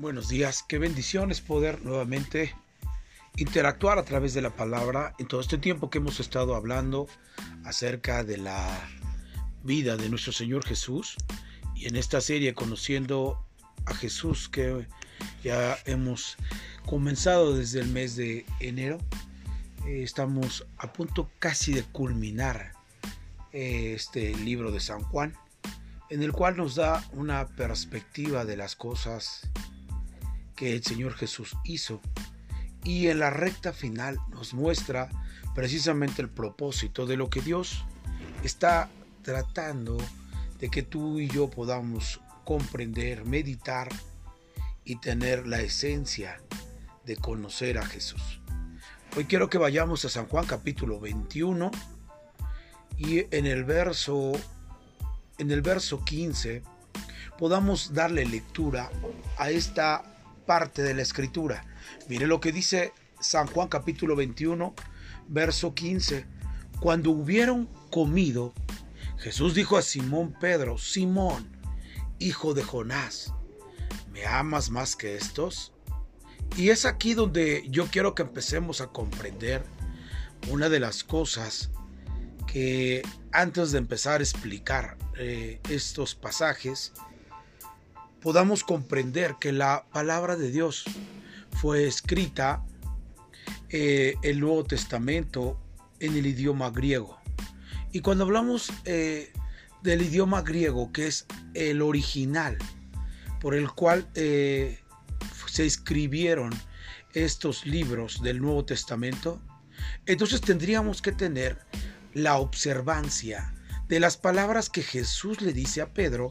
Buenos días, qué bendición es poder nuevamente interactuar a través de la palabra en todo este tiempo que hemos estado hablando acerca de la vida de nuestro Señor Jesús y en esta serie conociendo a Jesús que ya hemos comenzado desde el mes de enero. Eh, estamos a punto casi de culminar eh, este libro de San Juan en el cual nos da una perspectiva de las cosas que el Señor Jesús hizo. Y en la recta final nos muestra precisamente el propósito de lo que Dios está tratando de que tú y yo podamos comprender, meditar y tener la esencia de conocer a Jesús. Hoy quiero que vayamos a San Juan capítulo 21 y en el verso en el verso 15 podamos darle lectura a esta parte de la escritura. Mire lo que dice San Juan capítulo 21, verso 15. Cuando hubieron comido, Jesús dijo a Simón Pedro, Simón, hijo de Jonás, ¿me amas más que estos? Y es aquí donde yo quiero que empecemos a comprender una de las cosas que antes de empezar a explicar eh, estos pasajes, podamos comprender que la palabra de Dios fue escrita eh, el Nuevo Testamento en el idioma griego. Y cuando hablamos eh, del idioma griego, que es el original por el cual eh, se escribieron estos libros del Nuevo Testamento, entonces tendríamos que tener la observancia de las palabras que Jesús le dice a Pedro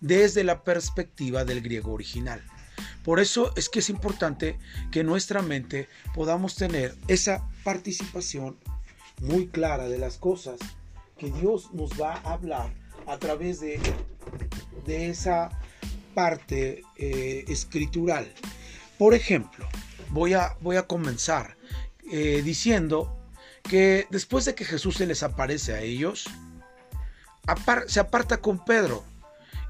desde la perspectiva del griego original. Por eso es que es importante que nuestra mente podamos tener esa participación muy clara de las cosas que Dios nos va a hablar a través de, de esa parte eh, escritural. Por ejemplo, voy a, voy a comenzar eh, diciendo que después de que Jesús se les aparece a ellos, se aparta con Pedro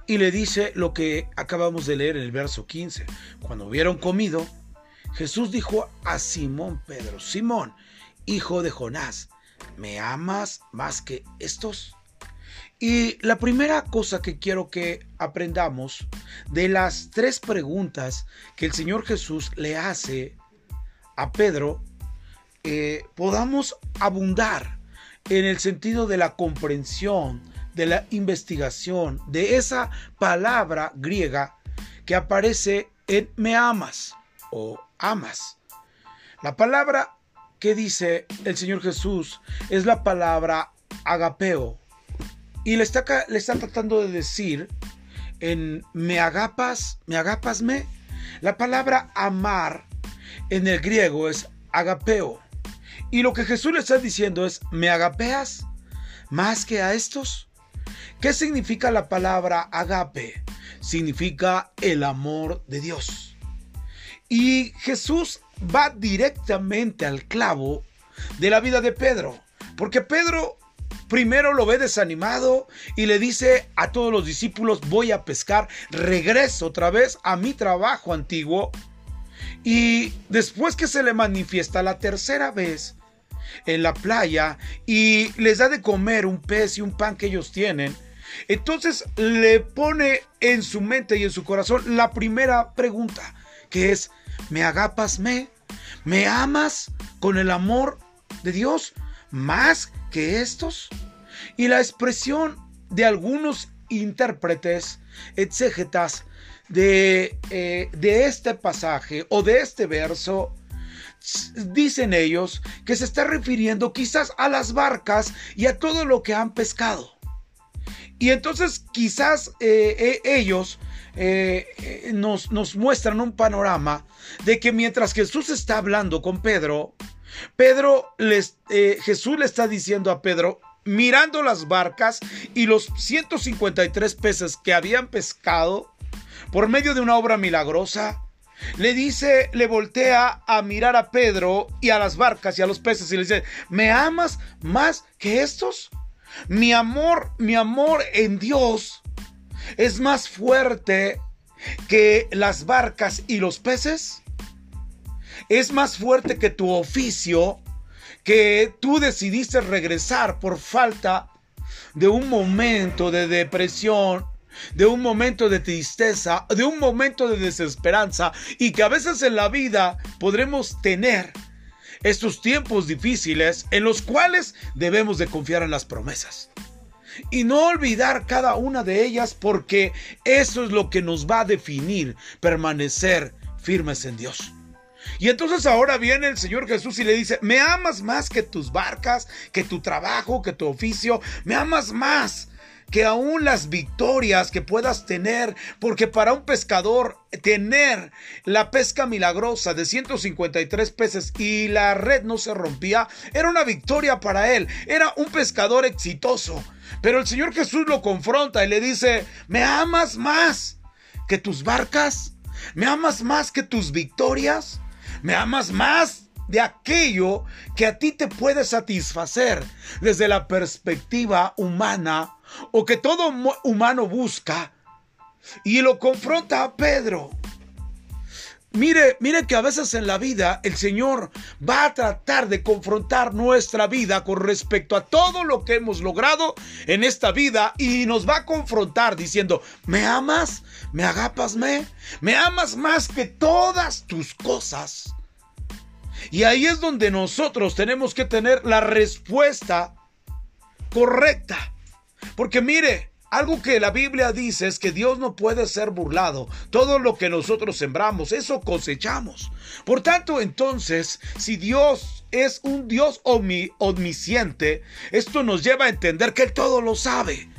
y le dice lo que acabamos de leer en el verso 15. Cuando hubieron comido, Jesús dijo a Simón Pedro, Simón, hijo de Jonás, ¿me amas más que estos? Y la primera cosa que quiero que aprendamos de las tres preguntas que el Señor Jesús le hace a Pedro, eh, podamos abundar en el sentido de la comprensión de la investigación de esa palabra griega que aparece en me amas o amas. La palabra que dice el Señor Jesús es la palabra agapeo. Y le está, le está tratando de decir en me agapas, me agapasme. La palabra amar en el griego es agapeo. Y lo que Jesús le está diciendo es, ¿me agapeas más que a estos? ¿Qué significa la palabra agape? Significa el amor de Dios. Y Jesús va directamente al clavo de la vida de Pedro, porque Pedro primero lo ve desanimado y le dice a todos los discípulos, voy a pescar, regreso otra vez a mi trabajo antiguo. Y después que se le manifiesta la tercera vez en la playa y les da de comer un pez y un pan que ellos tienen, entonces le pone en su mente y en su corazón la primera pregunta, que es, ¿me agapas me? ¿Me amas con el amor de Dios más que estos? Y la expresión de algunos intérpretes, exégetas de, eh, de este pasaje o de este verso, dicen ellos que se está refiriendo quizás a las barcas y a todo lo que han pescado. Y entonces quizás eh, eh, ellos eh, nos, nos, muestran un panorama de que mientras Jesús está hablando con Pedro, Pedro les, Jesús le está diciendo a Pedro, mirando las barcas y los 153 peces que habían pescado por medio de una obra milagrosa, le dice, le voltea a mirar a Pedro y a las barcas y a los peces y le dice, ¿me amas más que estos? Mi amor, mi amor en Dios es más fuerte que las barcas y los peces? Es más fuerte que tu oficio que tú decidiste regresar por falta de un momento de depresión, de un momento de tristeza, de un momento de desesperanza y que a veces en la vida podremos tener estos tiempos difíciles en los cuales debemos de confiar en las promesas. Y no olvidar cada una de ellas porque eso es lo que nos va a definir permanecer firmes en Dios. Y entonces ahora viene el Señor Jesús y le dice, me amas más que tus barcas, que tu trabajo, que tu oficio, me amas más que aún las victorias que puedas tener, porque para un pescador tener la pesca milagrosa de 153 peces y la red no se rompía, era una victoria para él, era un pescador exitoso. Pero el Señor Jesús lo confronta y le dice, ¿me amas más que tus barcas? ¿Me amas más que tus victorias? ¿Me amas más de aquello que a ti te puede satisfacer desde la perspectiva humana o que todo humano busca y lo confronta a Pedro. Mire, mire que a veces en la vida el Señor va a tratar de confrontar nuestra vida con respecto a todo lo que hemos logrado en esta vida y nos va a confrontar diciendo, ¿me amas? ¿Me agapas? ¿Me? ¿Me amas más que todas tus cosas? Y ahí es donde nosotros tenemos que tener la respuesta correcta. Porque mire, algo que la Biblia dice es que Dios no puede ser burlado. Todo lo que nosotros sembramos, eso cosechamos. Por tanto, entonces, si Dios es un Dios omnisciente, esto nos lleva a entender que Él todo lo sabe.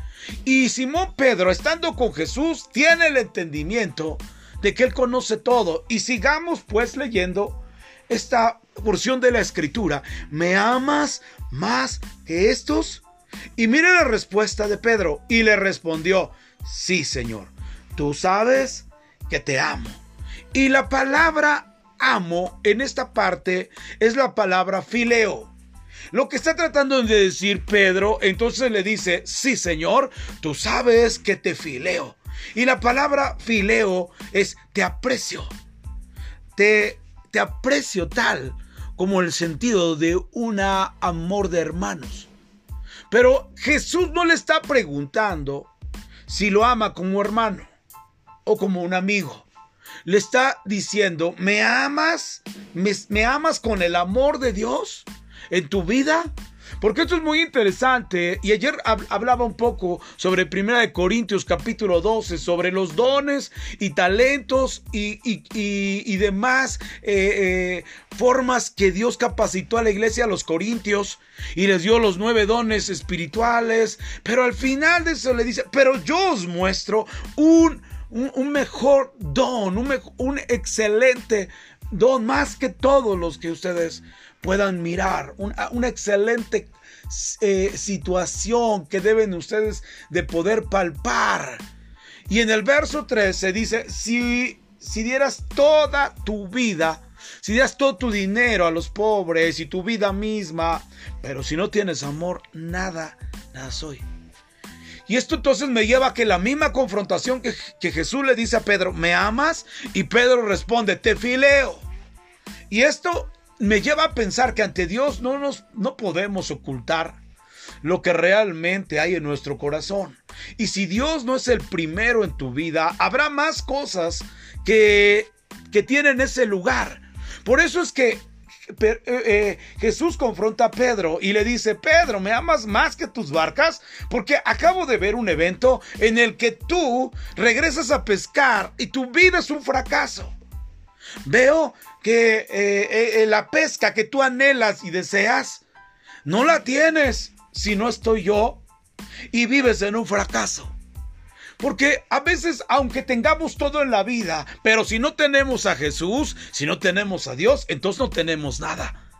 Y Simón Pedro, estando con Jesús, tiene el entendimiento de que Él conoce todo. Y sigamos pues leyendo esta porción de la escritura, ¿me amas más que estos? Y mire la respuesta de Pedro y le respondió, sí Señor, tú sabes que te amo. Y la palabra amo en esta parte es la palabra fileo. Lo que está tratando de decir Pedro, entonces le dice, sí Señor, tú sabes que te fileo. Y la palabra fileo es te aprecio, te te aprecio tal como el sentido de un amor de hermanos. Pero Jesús no le está preguntando si lo ama como hermano o como un amigo. Le está diciendo, ¿me amas? ¿Me, me amas con el amor de Dios en tu vida? Porque esto es muy interesante. Y ayer hablaba un poco sobre Primera de Corintios capítulo 12, sobre los dones y talentos y, demás eh, eh, formas que Dios capacitó a la iglesia, a los corintios, y les dio los nueve dones espirituales. Pero al final de eso le dice, pero yo os muestro un, mejor don, un, un excelente don, más que todos los que ustedes puedan mirar, una excelente eh, situación que deben ustedes de poder palpar. Y en el verso 13 dice, si, si dieras toda tu vida, si dieras todo tu dinero a los pobres y tu vida misma, pero si no tienes amor, nada, nada soy. Y esto entonces me lleva a que la misma confrontación que, que Jesús le dice a Pedro, ¿me amas? Y Pedro responde, te fileo. Y esto me lleva a pensar que ante Dios no nos no podemos ocultar lo que realmente hay en nuestro corazón. Y si Dios no es el primero en tu vida, habrá más cosas que, que tienen ese lugar. Por eso es que eh, eh, Jesús confronta a Pedro y le dice, Pedro, ¿me amas más que tus barcas? Porque acabo de ver un evento en el que tú regresas a pescar y tu vida es un fracaso. Veo que eh, la pesca que tú anhelas y deseas, no la tienes si no estoy yo y vives en un fracaso. Porque a veces, aunque tengamos todo en la vida, pero si no tenemos a Jesús, si no tenemos a Dios, entonces no tenemos nada.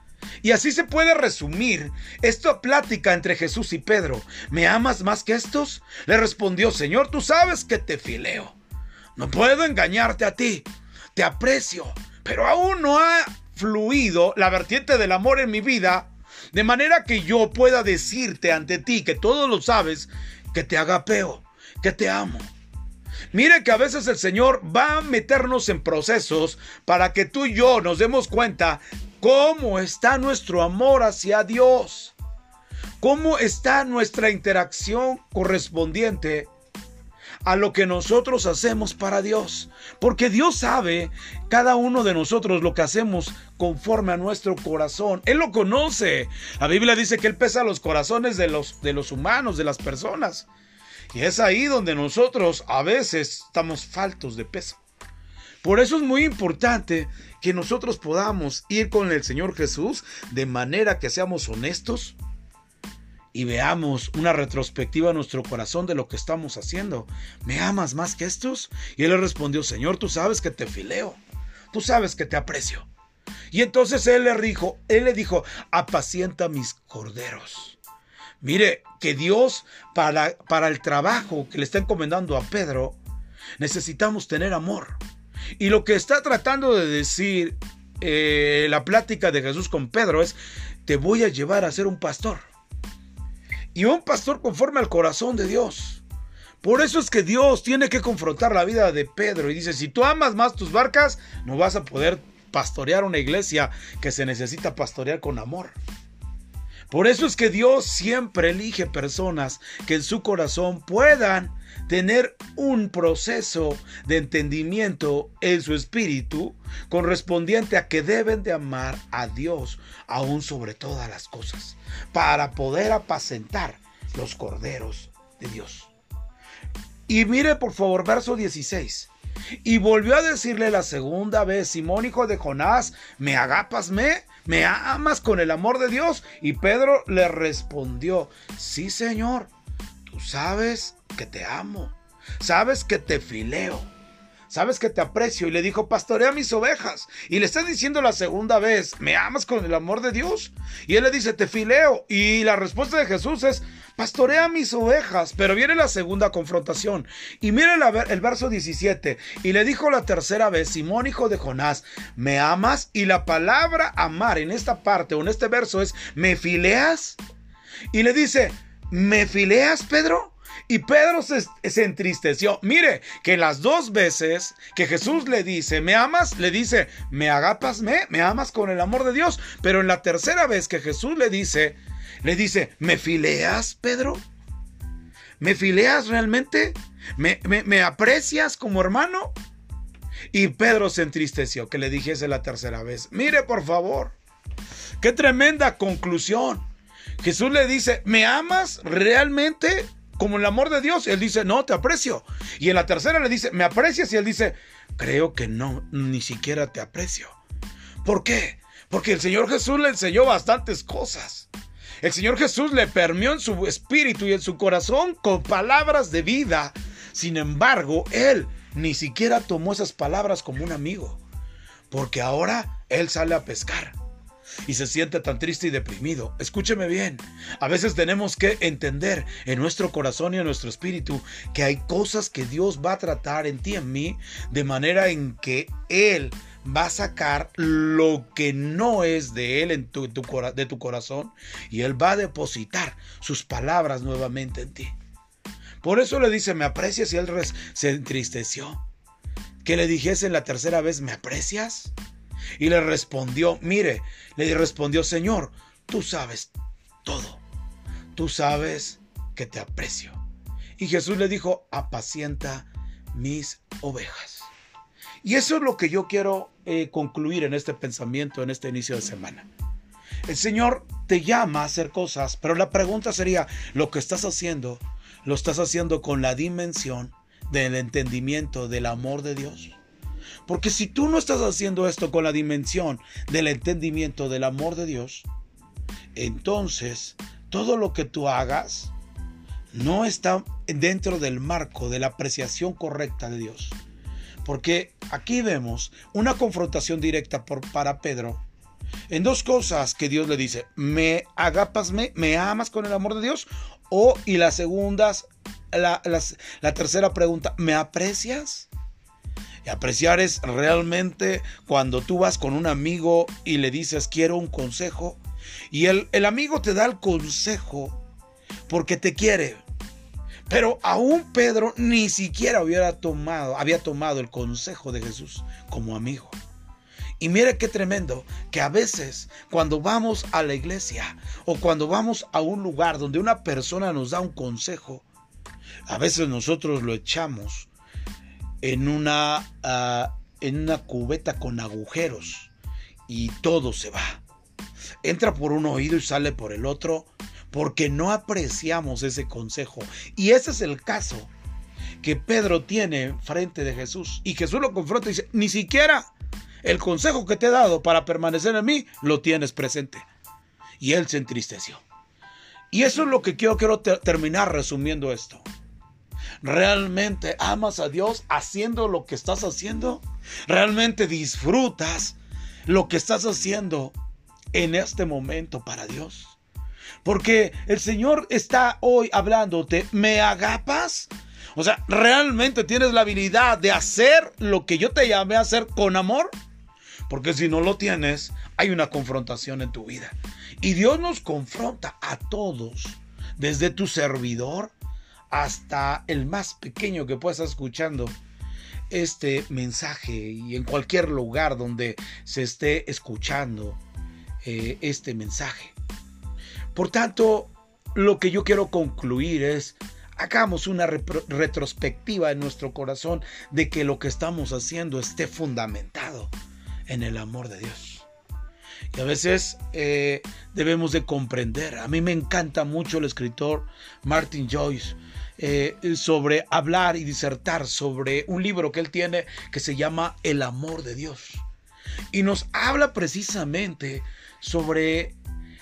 Y así se puede resumir esta plática entre Jesús y Pedro. ¿Me amas más que estos? Le respondió, Señor, tú sabes que te fileo. No puedo engañarte a ti. Te aprecio, pero aún no ha fluido la vertiente del amor en mi vida de manera que yo pueda decirte ante ti, que todo lo sabes, que te agapeo, que te amo. Mire que a veces el Señor va a meternos en procesos para que tú y yo nos demos cuenta cómo está nuestro amor hacia Dios, cómo está nuestra interacción correspondiente a lo que nosotros hacemos para Dios. Porque Dios sabe cada uno de nosotros lo que hacemos conforme a nuestro corazón. Él lo conoce. La Biblia dice que Él pesa los corazones de los, de los humanos, de las personas. Y es ahí donde nosotros a veces estamos faltos de peso. Por eso es muy importante que nosotros podamos ir con el Señor Jesús de manera que seamos honestos, y veamos una retrospectiva a nuestro corazón de lo que estamos haciendo. ¿Me amas más que estos? Y él le respondió, Señor, tú sabes que te fileo, tú sabes que te aprecio. Y entonces él le dijo, él le dijo, apacienta mis corderos. Mire, que Dios para, para el trabajo que le está encomendando a Pedro, necesitamos tener amor. Y lo que está tratando de decir eh, la plática de Jesús con Pedro es, te voy a llevar a ser un pastor y un pastor conforme al corazón de Dios. Por eso es que Dios tiene que confrontar la vida de Pedro y dice, si tú amas más tus barcas, no vas a poder pastorear una iglesia que se necesita pastorear con amor. Por eso es que Dios siempre elige personas que en su corazón puedan tener un proceso de entendimiento en su espíritu correspondiente a que deben de amar a Dios aún sobre todas las cosas para poder apacentar los corderos de Dios. Y mire por favor verso 16. Y volvió a decirle la segunda vez, Simón hijo de Jonás, ¿me agapas me? ¿Me amas con el amor de Dios? Y Pedro le respondió, sí Señor, tú sabes que te amo, sabes que te fileo, sabes que te aprecio. Y le dijo, pastorea mis ovejas. Y le está diciendo la segunda vez, ¿me amas con el amor de Dios? Y él le dice, te fileo. Y la respuesta de Jesús es, pastorea mis ovejas. Pero viene la segunda confrontación. Y mire el verso 17. Y le dijo la tercera vez, Simón hijo de Jonás, ¿me amas? Y la palabra amar en esta parte o en este verso es, ¿me fileas? Y le dice, ¿me fileas, Pedro? Y Pedro se, entristeció. Mire, que las dos veces que Jesús le dice, ¿me amas? Le dice, ¿me agapas? ¿Me? ¿Me amas con el amor de Dios? Pero en la tercera vez que Jesús le dice, le dice, ¿me fileas, Pedro? ¿Me fileas realmente? ¿Me, me aprecias como hermano? Y Pedro se entristeció que le dijese la tercera vez, mire por favor, qué tremenda conclusión. Jesús le dice, ¿me amas realmente? Como el amor de Dios. Él dice, no, te aprecio. Y en la tercera le dice, ¿me aprecias? Y él dice, creo que no, ni siquiera te aprecio. ¿Por qué? Porque el Señor Jesús le enseñó bastantes cosas. El Señor Jesús le permeó en su espíritu y en su corazón con palabras de vida. Sin embargo, él ni siquiera tomó esas palabras como un amigo. Porque ahora él sale a pescar y se siente tan triste y deprimido. Escúcheme bien, a veces tenemos que entender en nuestro corazón y en nuestro espíritu que hay cosas que Dios va a tratar en ti y en mí de manera en que Él va a sacar lo que no es de Él en tu, de tu corazón y Él va a depositar sus palabras nuevamente en ti. Por eso le dice, ¿me aprecias? Y él se entristeció. Que le dijese la tercera vez, ¿me aprecias? Y le respondió, mire, le respondió, Señor, tú sabes todo. Tú sabes que te aprecio. Y Jesús le dijo, apacienta mis ovejas. Y eso es lo que yo quiero eh, concluir en este pensamiento, en este inicio de semana. El Señor te llama a hacer cosas, pero la pregunta sería, ¿lo que estás haciendo, lo estás haciendo con la dimensión del entendimiento del amor de Dios? Porque si tú no estás haciendo esto con la dimensión del entendimiento del amor de Dios, entonces todo lo que tú hagas no está dentro del marco de la apreciación correcta de Dios. Porque aquí vemos una confrontación directa por, para Pedro en dos cosas que Dios le dice, me agapas, me, amas con el amor de Dios, o y las segundas, la, la tercera pregunta, ¿me aprecias? Y apreciar es realmente cuando tú vas con un amigo y le dices quiero un consejo y el, el amigo te da el consejo porque te quiere, Pero aún Pedro ni siquiera hubiera tomado, había tomado el consejo de Jesús como amigo. Y mire qué tremendo que a veces cuando vamos a la iglesia o cuando vamos a un lugar donde una persona nos da un consejo, a veces nosotros lo echamos en una, ah, en una cubeta con agujeros y todo se va. Entra por un oído y sale por el otro porque no apreciamos ese consejo. Y ese es el caso que Pedro tiene frente de Jesús. Y Jesús lo confronta y dice, ni siquiera el consejo que te he dado para permanecer en mí lo tienes presente. Y él se entristeció. Y eso es lo que quiero, quiero terminar resumiendo esto. ¿Realmente amas a Dios haciendo lo que estás haciendo? ¿Realmente disfrutas lo que estás haciendo en este momento para Dios? Porque el Señor está hoy hablándote, ¿me agapas? O sea, ¿realmente tienes la habilidad de hacer lo que yo te llamé a hacer con amor? Porque si no lo tienes, hay una confrontación en tu vida. Y Dios nos confronta a todos, desde tu servidor hasta el más pequeño que puedas estar escuchando este mensaje y en cualquier lugar donde se esté escuchando eh, este mensaje. Por tanto, lo que yo quiero concluir es, hagamos una retrospectiva en nuestro corazón de que lo que estamos haciendo esté fundamentado en el amor de Dios. Y a veces eh, debemos de comprender. A mí me encanta mucho el escritor Martin Joyce eh, sobre hablar y disertar sobre un libro que él tiene que se llama El amor de Dios. Y nos habla precisamente sobre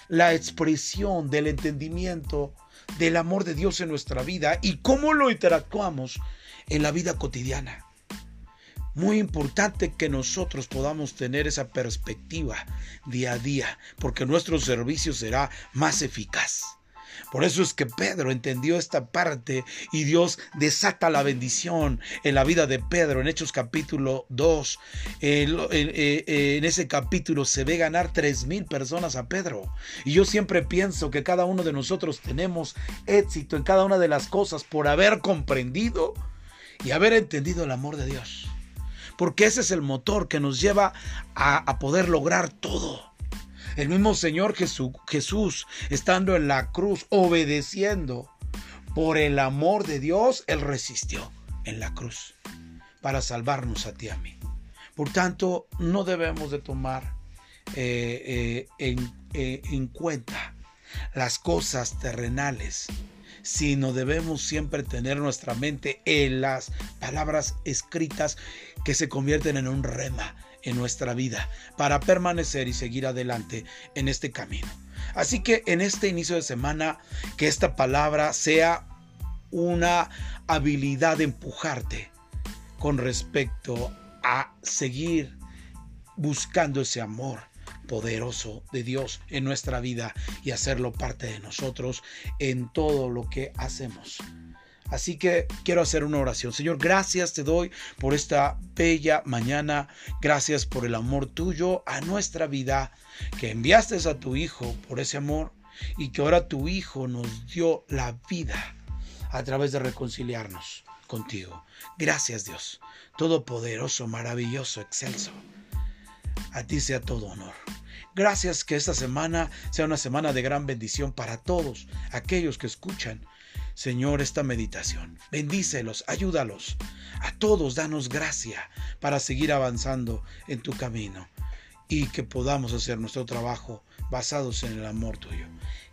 la expresión del entendimiento del amor de Dios en nuestra vida y cómo lo interactuamos en la vida cotidiana. Muy importante que nosotros podamos tener esa perspectiva día a día, porque nuestro servicio será más eficaz. Por eso es que Pedro entendió esta parte y Dios desata la bendición en la vida de Pedro. En Hechos capítulo 2, eh, eh, en ese capítulo se ve ganar tres mil personas a Pedro. Y yo siempre pienso que cada uno de nosotros tenemos éxito en cada una de las cosas por haber comprendido y haber entendido el amor de Dios porque ese es el motor que nos lleva a, poder lograr todo. El mismo Señor Jesús, estando en la cruz, obedeciendo por el amor de Dios, Él resistió en la cruz para salvarnos a ti y a mí. Por tanto, no debemos de tomar eh, eh, eh, en cuenta las cosas terrenales sino debemos siempre tener nuestra mente en las palabras escritas que se convierten en un rema en nuestra vida para permanecer y seguir adelante en este camino. Así que en este inicio de semana, que esta palabra sea una habilidad de empujarte con respecto a seguir buscando ese amor, poderoso de Dios en nuestra vida y hacerlo parte de nosotros en todo lo que hacemos. Así que quiero hacer una oración. Señor, gracias te doy por esta bella mañana. Gracias por el amor tuyo a nuestra vida, que enviaste a tu Hijo por ese amor y que ahora tu Hijo nos dio la vida a través de reconciliarnos contigo. Gracias Dios, todopoderoso, maravilloso, excelso. A ti sea todo honor. Gracias que esta semana sea una semana de gran bendición para todos aquellos que escuchan, Señor, esta meditación. Bendícelos, ayúdalos. A todos danos gracia para seguir avanzando en tu camino y que podamos hacer nuestro trabajo basados en el amor tuyo.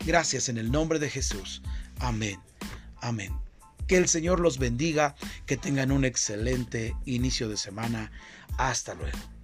Gracias en el nombre de Jesús. Amén. Amén. Que el Señor los bendiga, que tengan un excelente inicio de semana. Hasta luego.